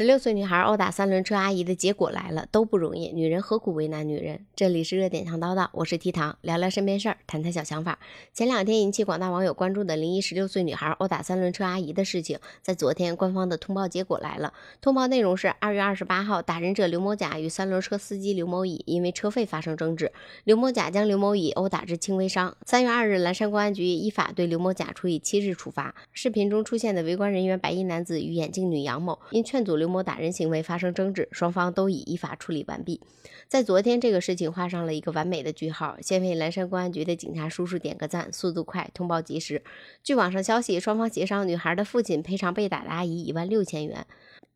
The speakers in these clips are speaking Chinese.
十六岁女孩殴打三轮车阿姨的结果来了，都不容易。女人何苦为难女人？这里是热点糖叨叨，我是提糖，聊聊身边事儿，谈谈小想法。前两天引起广大网友关注的临沂十六岁女孩殴打三轮车阿姨的事情，在昨天官方的通报结果来了。通报内容是：二月二十八号，打人者刘某甲与三轮车司机刘某乙因为车费发生争执，刘某甲将刘某乙殴打致轻微伤。三月二日，蓝山公安局依法对刘某甲处以七日处罚。视频中出现的围观人员白衣男子与眼镜女杨某因劝阻。刘某打人行为发生争执，双方都已依法处理完毕。在昨天，这个事情画上了一个完美的句号。先为蓝山公安局的警察叔叔点个赞，速度快，通报及时。据网上消息，双方协商，女孩的父亲赔偿被打的阿姨一万六千元。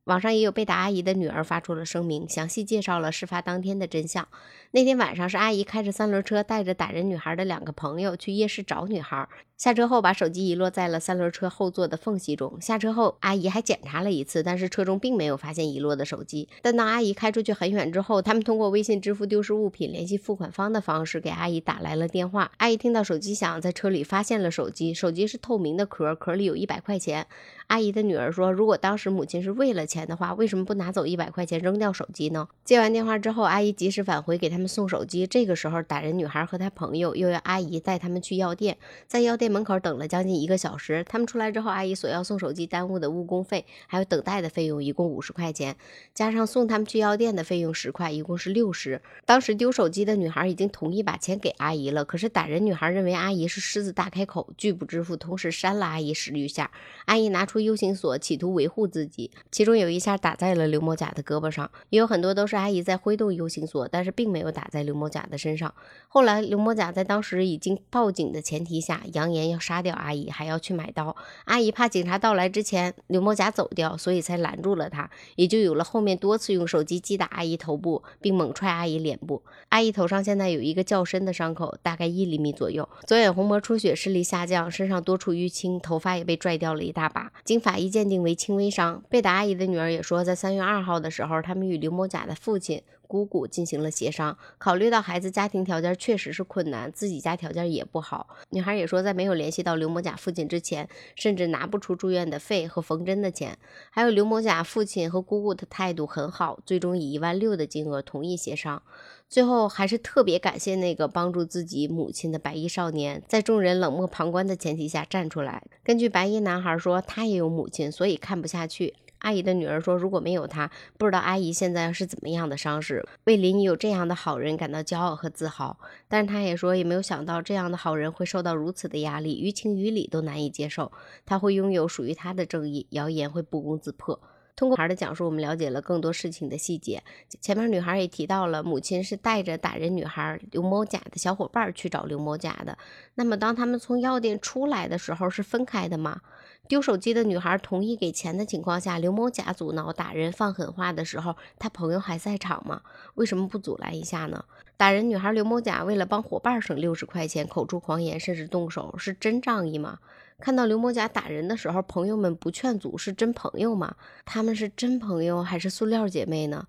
网上也有被打阿姨的女儿发出了声明，详细介绍了事发当天的真相。那天晚上是阿姨开着三轮车，带着打人女孩的两个朋友去夜市找女孩。下车后，把手机遗落在了三轮车后座的缝隙中。下车后，阿姨还检查了一次，但是车中并没有发现遗落的手机。但当阿姨开出去很远之后，他们通过微信支付丢失物品联系付款方的方式给阿姨打来了电话。阿姨听到手机响，在车里发现了手机，手机是透明的壳，壳里有一百块钱。阿姨的女儿说：“如果当时母亲是为了钱的话，为什么不拿走一百块钱扔掉手机呢？”接完电话之后，阿姨及时返回给他们送手机。这个时候，打人女孩和她朋友又要阿姨带他们去药店，在药店。门口等了将近一个小时，他们出来之后，阿姨索要送手机耽误的误工费，还有等待的费用，一共五十块钱，加上送他们去药店的费用十块，一共是六十。当时丢手机的女孩已经同意把钱给阿姨了，可是打人女孩认为阿姨是狮子大开口，拒不支付，同时扇了阿姨十余下。阿姨拿出 U 型锁，企图维护自己，其中有一下打在了刘某甲的胳膊上，也有很多都是阿姨在挥动 U 型锁，但是并没有打在刘某甲的身上。后来刘某甲在当时已经报警的前提下，扬言。要杀掉阿姨，还要去买刀。阿姨怕警察到来之前刘某甲走掉，所以才拦住了他，也就有了后面多次用手机击打阿姨头部，并猛踹阿姨脸部。阿姨头上现在有一个较深的伤口，大概一厘米左右，左眼虹膜出血，视力下降，身上多处淤青，头发也被拽掉了一大把。经法医鉴定为轻微伤。贝达阿姨的女儿也说，在三月二号的时候，他们与刘某甲的父亲。姑姑进行了协商，考虑到孩子家庭条件确实是困难，自己家条件也不好。女孩也说，在没有联系到刘某甲父亲之前，甚至拿不出住院的费和缝针的钱。还有刘某甲父亲和姑姑的态度很好，最终以一万六的金额同意协商。最后还是特别感谢那个帮助自己母亲的白衣少年，在众人冷漠旁观的前提下站出来。根据白衣男孩说，他也有母亲，所以看不下去。阿姨的女儿说：“如果没有他，不知道阿姨现在是怎么样的伤势。为邻里有这样的好人感到骄傲和自豪。但是他也说，也没有想到这样的好人会受到如此的压力，于情于理都难以接受。他会拥有属于他的正义，谣言会不攻自破。”通过孩的讲述，我们了解了更多事情的细节。前面女孩也提到了，母亲是带着打人女孩刘某甲的小伙伴去找刘某甲的。那么，当他们从药店出来的时候，是分开的吗？丢手机的女孩同意给钱的情况下，刘某甲阻挠打人放狠话的时候，他朋友还在场吗？为什么不阻拦一下呢？打人女孩刘某甲为了帮伙伴省六十块钱，口出狂言，甚至动手，是真仗义吗？看到刘某甲打人的时候，朋友们不劝阻，是真朋友吗？他们是真朋友还是塑料姐妹呢？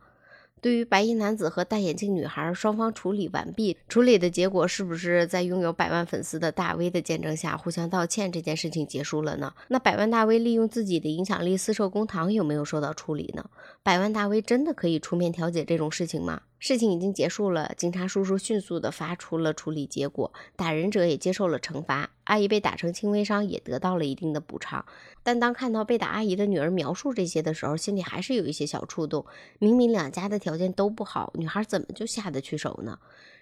对于白衣男子和戴眼镜女孩，双方处理完毕，处理的结果是不是在拥有百万粉丝的大 V 的见证下互相道歉，这件事情结束了呢？那百万大 V 利用自己的影响力私设公堂有没有受到处理呢？百万大 V 真的可以出面调解这种事情吗？事情已经结束了，警察叔叔迅速的发出了处理结果，打人者也接受了惩罚，阿姨被打成轻微伤也得到了一定的补偿。但当看到被打阿姨的女儿描述这些的时候，心里还是有一些小触动。明明两家的条件都不好，女孩怎么就下得去手呢？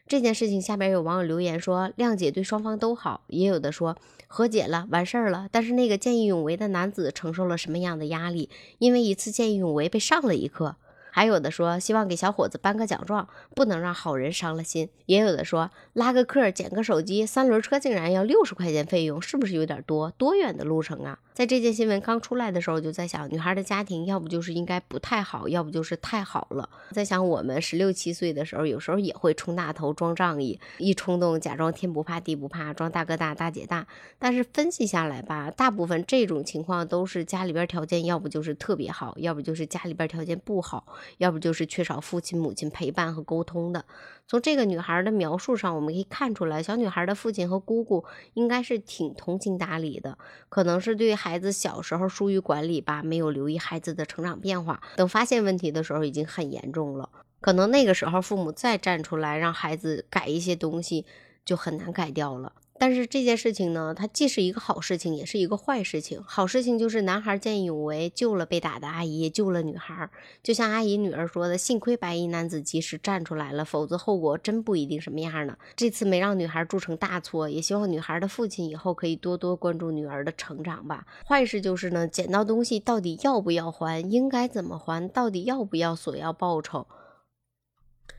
这件事情下边有网友留言说，谅解对双方都好，也有的说和解了完事儿了。但是那个见义勇为的男子承受了什么样的压力？因为一次见义勇为被上了一课。还有的说希望给小伙子颁个奖状，不能让好人伤了心。也有的说拉个客捡个手机，三轮车竟然要六十块钱费用，是不是有点多？多远的路程啊？在这件新闻刚出来的时候，就在想，女孩的家庭要不就是应该不太好，要不就是太好了。在想我们十六七岁的时候，有时候也会冲大头装仗义，一冲动假装天不怕地不怕，装大哥大大姐大。但是分析下来吧，大部分这种情况都是家里边条件要不就是特别好，要不就是家里边条件不好。要不就是缺少父亲母亲陪伴和沟通的。从这个女孩的描述上，我们可以看出来，小女孩的父亲和姑姑应该是挺通情达理的，可能是对孩子小时候疏于管理吧，没有留意孩子的成长变化，等发现问题的时候已经很严重了。可能那个时候父母再站出来让孩子改一些东西，就很难改掉了。但是这件事情呢，它既是一个好事情，也是一个坏事情。好事情就是男孩见义勇为，救了被打的阿姨，救了女孩。就像阿姨女儿说的：“幸亏白衣男子及时站出来了，否则后果真不一定什么样呢。”这次没让女孩铸成大错，也希望女孩的父亲以后可以多多关注女儿的成长吧。坏事就是呢，捡到东西到底要不要还，应该怎么还，到底要不要索要报酬？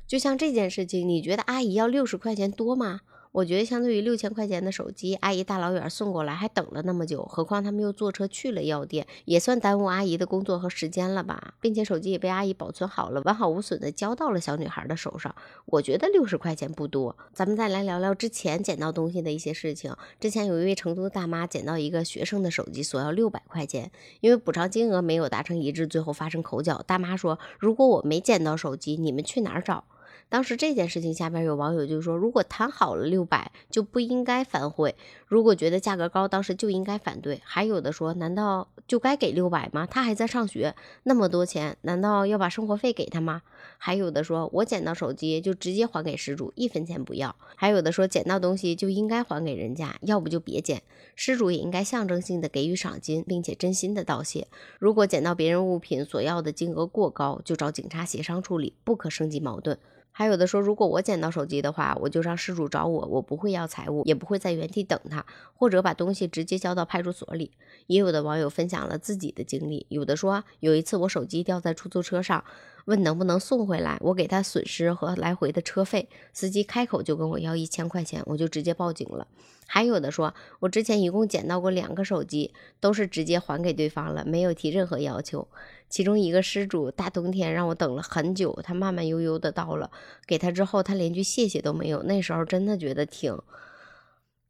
就像这件事情，你觉得阿姨要六十块钱多吗？我觉得相对于六千块钱的手机，阿姨大老远送过来还等了那么久，何况他们又坐车去了药店，也算耽误阿姨的工作和时间了吧？并且手机也被阿姨保存好了，完好无损的交到了小女孩的手上。我觉得六十块钱不多。咱们再来聊聊之前捡到东西的一些事情。之前有一位成都的大妈捡到一个学生的手机，索要六百块钱，因为补偿金额没有达成一致，最后发生口角。大妈说：“如果我没捡到手机，你们去哪儿找？”当时这件事情下边有网友就说，如果谈好了六百就不应该反悔，如果觉得价格高，当时就应该反对。还有的说，难道就该给六百吗？他还在上学，那么多钱，难道要把生活费给他吗？还有的说，我捡到手机就直接还给失主，一分钱不要。还有的说，捡到东西就应该还给人家，要不就别捡。失主也应该象征性的给予赏金，并且真心的道谢。如果捡到别人物品索要的金额过高，就找警察协商处理，不可升级矛盾。还有的说，如果我捡到手机的话，我就让失主找我，我不会要财物，也不会在原地等他，或者把东西直接交到派出所里。也有的网友分享了自己的经历，有的说有一次我手机掉在出租车上，问能不能送回来，我给他损失和来回的车费，司机开口就跟我要一千块钱，我就直接报警了。还有的说，我之前一共捡到过两个手机，都是直接还给对方了，没有提任何要求。其中一个失主大冬天让我等了很久，他慢慢悠悠的到了，给他之后，他连句谢谢都没有。那时候真的觉得挺……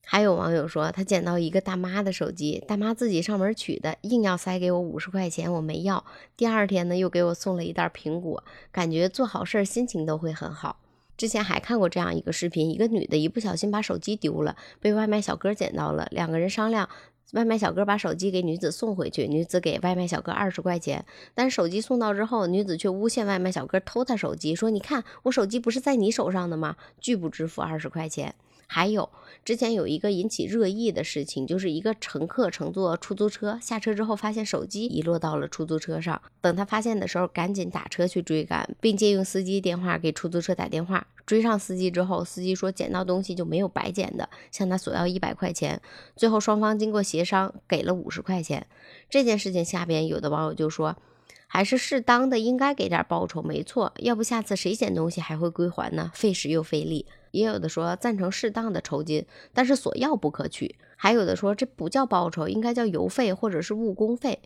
还有网友说，他捡到一个大妈的手机，大妈自己上门取的，硬要塞给我五十块钱，我没要。第二天呢，又给我送了一袋苹果，感觉做好事心情都会很好。之前还看过这样一个视频，一个女的一不小心把手机丢了，被外卖小哥捡到了。两个人商量，外卖小哥把手机给女子送回去，女子给外卖小哥二十块钱。但手机送到之后，女子却诬陷外卖小哥偷她手机，说：“你看我手机不是在你手上的吗？”拒不支付二十块钱。还有之前有一个引起热议的事情，就是一个乘客乘坐出租车下车之后，发现手机遗落到了出租车上。等他发现的时候，赶紧打车去追赶，并借用司机电话给出租车打电话。追上司机之后，司机说捡到东西就没有白捡的，向他索要一百块钱。最后双方经过协商，给了五十块钱。这件事情下边有的网友就说，还是适当的应该给点报酬，没错，要不下次谁捡东西还会归还呢？费时又费力。也有的说赞成适当的酬金，但是索要不可取。还有的说这不叫报酬，应该叫邮费或者是误工费。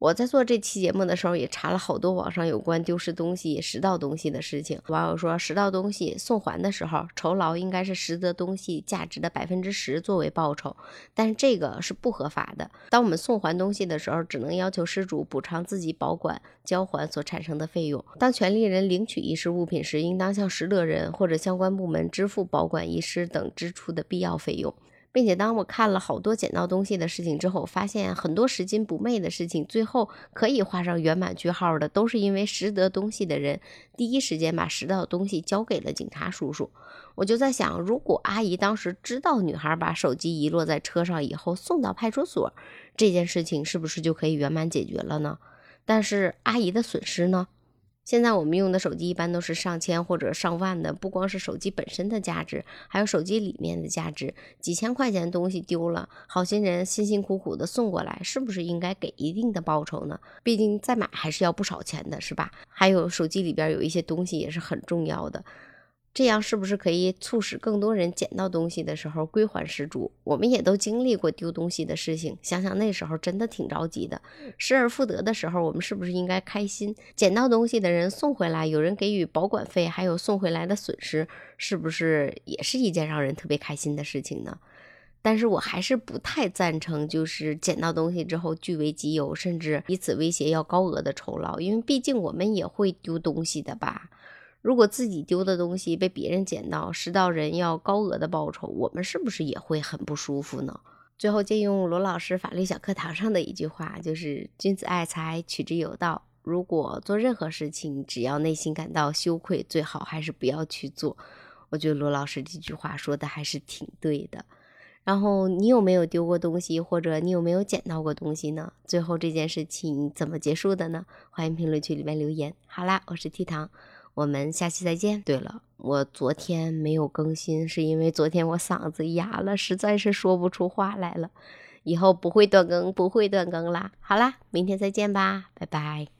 我在做这期节目的时候，也查了好多网上有关丢失东西、拾到东西的事情。网友说，拾到东西送还的时候，酬劳应该是拾得东西价值的百分之十作为报酬，但是这个是不合法的。当我们送还东西的时候，只能要求失主补偿自己保管、交还所产生的费用。当权利人领取遗失物品时，应当向拾得人或者相关部门支付保管遗失等支出的必要费用。并且，当我看了好多捡到东西的事情之后，发现很多拾金不昧的事情，最后可以画上圆满句号的，都是因为拾得东西的人第一时间把拾到的东西交给了警察叔叔。我就在想，如果阿姨当时知道女孩把手机遗落在车上以后送到派出所，这件事情是不是就可以圆满解决了呢？但是阿姨的损失呢？现在我们用的手机一般都是上千或者上万的，不光是手机本身的价值，还有手机里面的价值。几千块钱的东西丢了，好心人辛辛苦苦的送过来，是不是应该给一定的报酬呢？毕竟再买还是要不少钱的，是吧？还有手机里边有一些东西也是很重要的。这样是不是可以促使更多人捡到东西的时候归还失主？我们也都经历过丢东西的事情，想想那时候真的挺着急的。失而复得的时候，我们是不是应该开心？捡到东西的人送回来，有人给予保管费，还有送回来的损失，是不是也是一件让人特别开心的事情呢？但是我还是不太赞成，就是捡到东西之后据为己有，甚至以此威胁要高额的酬劳，因为毕竟我们也会丢东西的吧。如果自己丢的东西被别人捡到，拾到人要高额的报酬，我们是不是也会很不舒服呢？最后借用罗老师法律小课堂上的一句话，就是“君子爱财，取之有道”。如果做任何事情，只要内心感到羞愧，最好还是不要去做。我觉得罗老师这句话说的还是挺对的。然后你有没有丢过东西，或者你有没有捡到过东西呢？最后这件事情怎么结束的呢？欢迎评论区里面留言。好啦，我是 T 糖，我们下期再见。对了，我昨天没有更新，是因为昨天我嗓子哑了，实在是说不出话来了。以后不会断更，不会断更啦。好啦，明天再见吧，拜拜。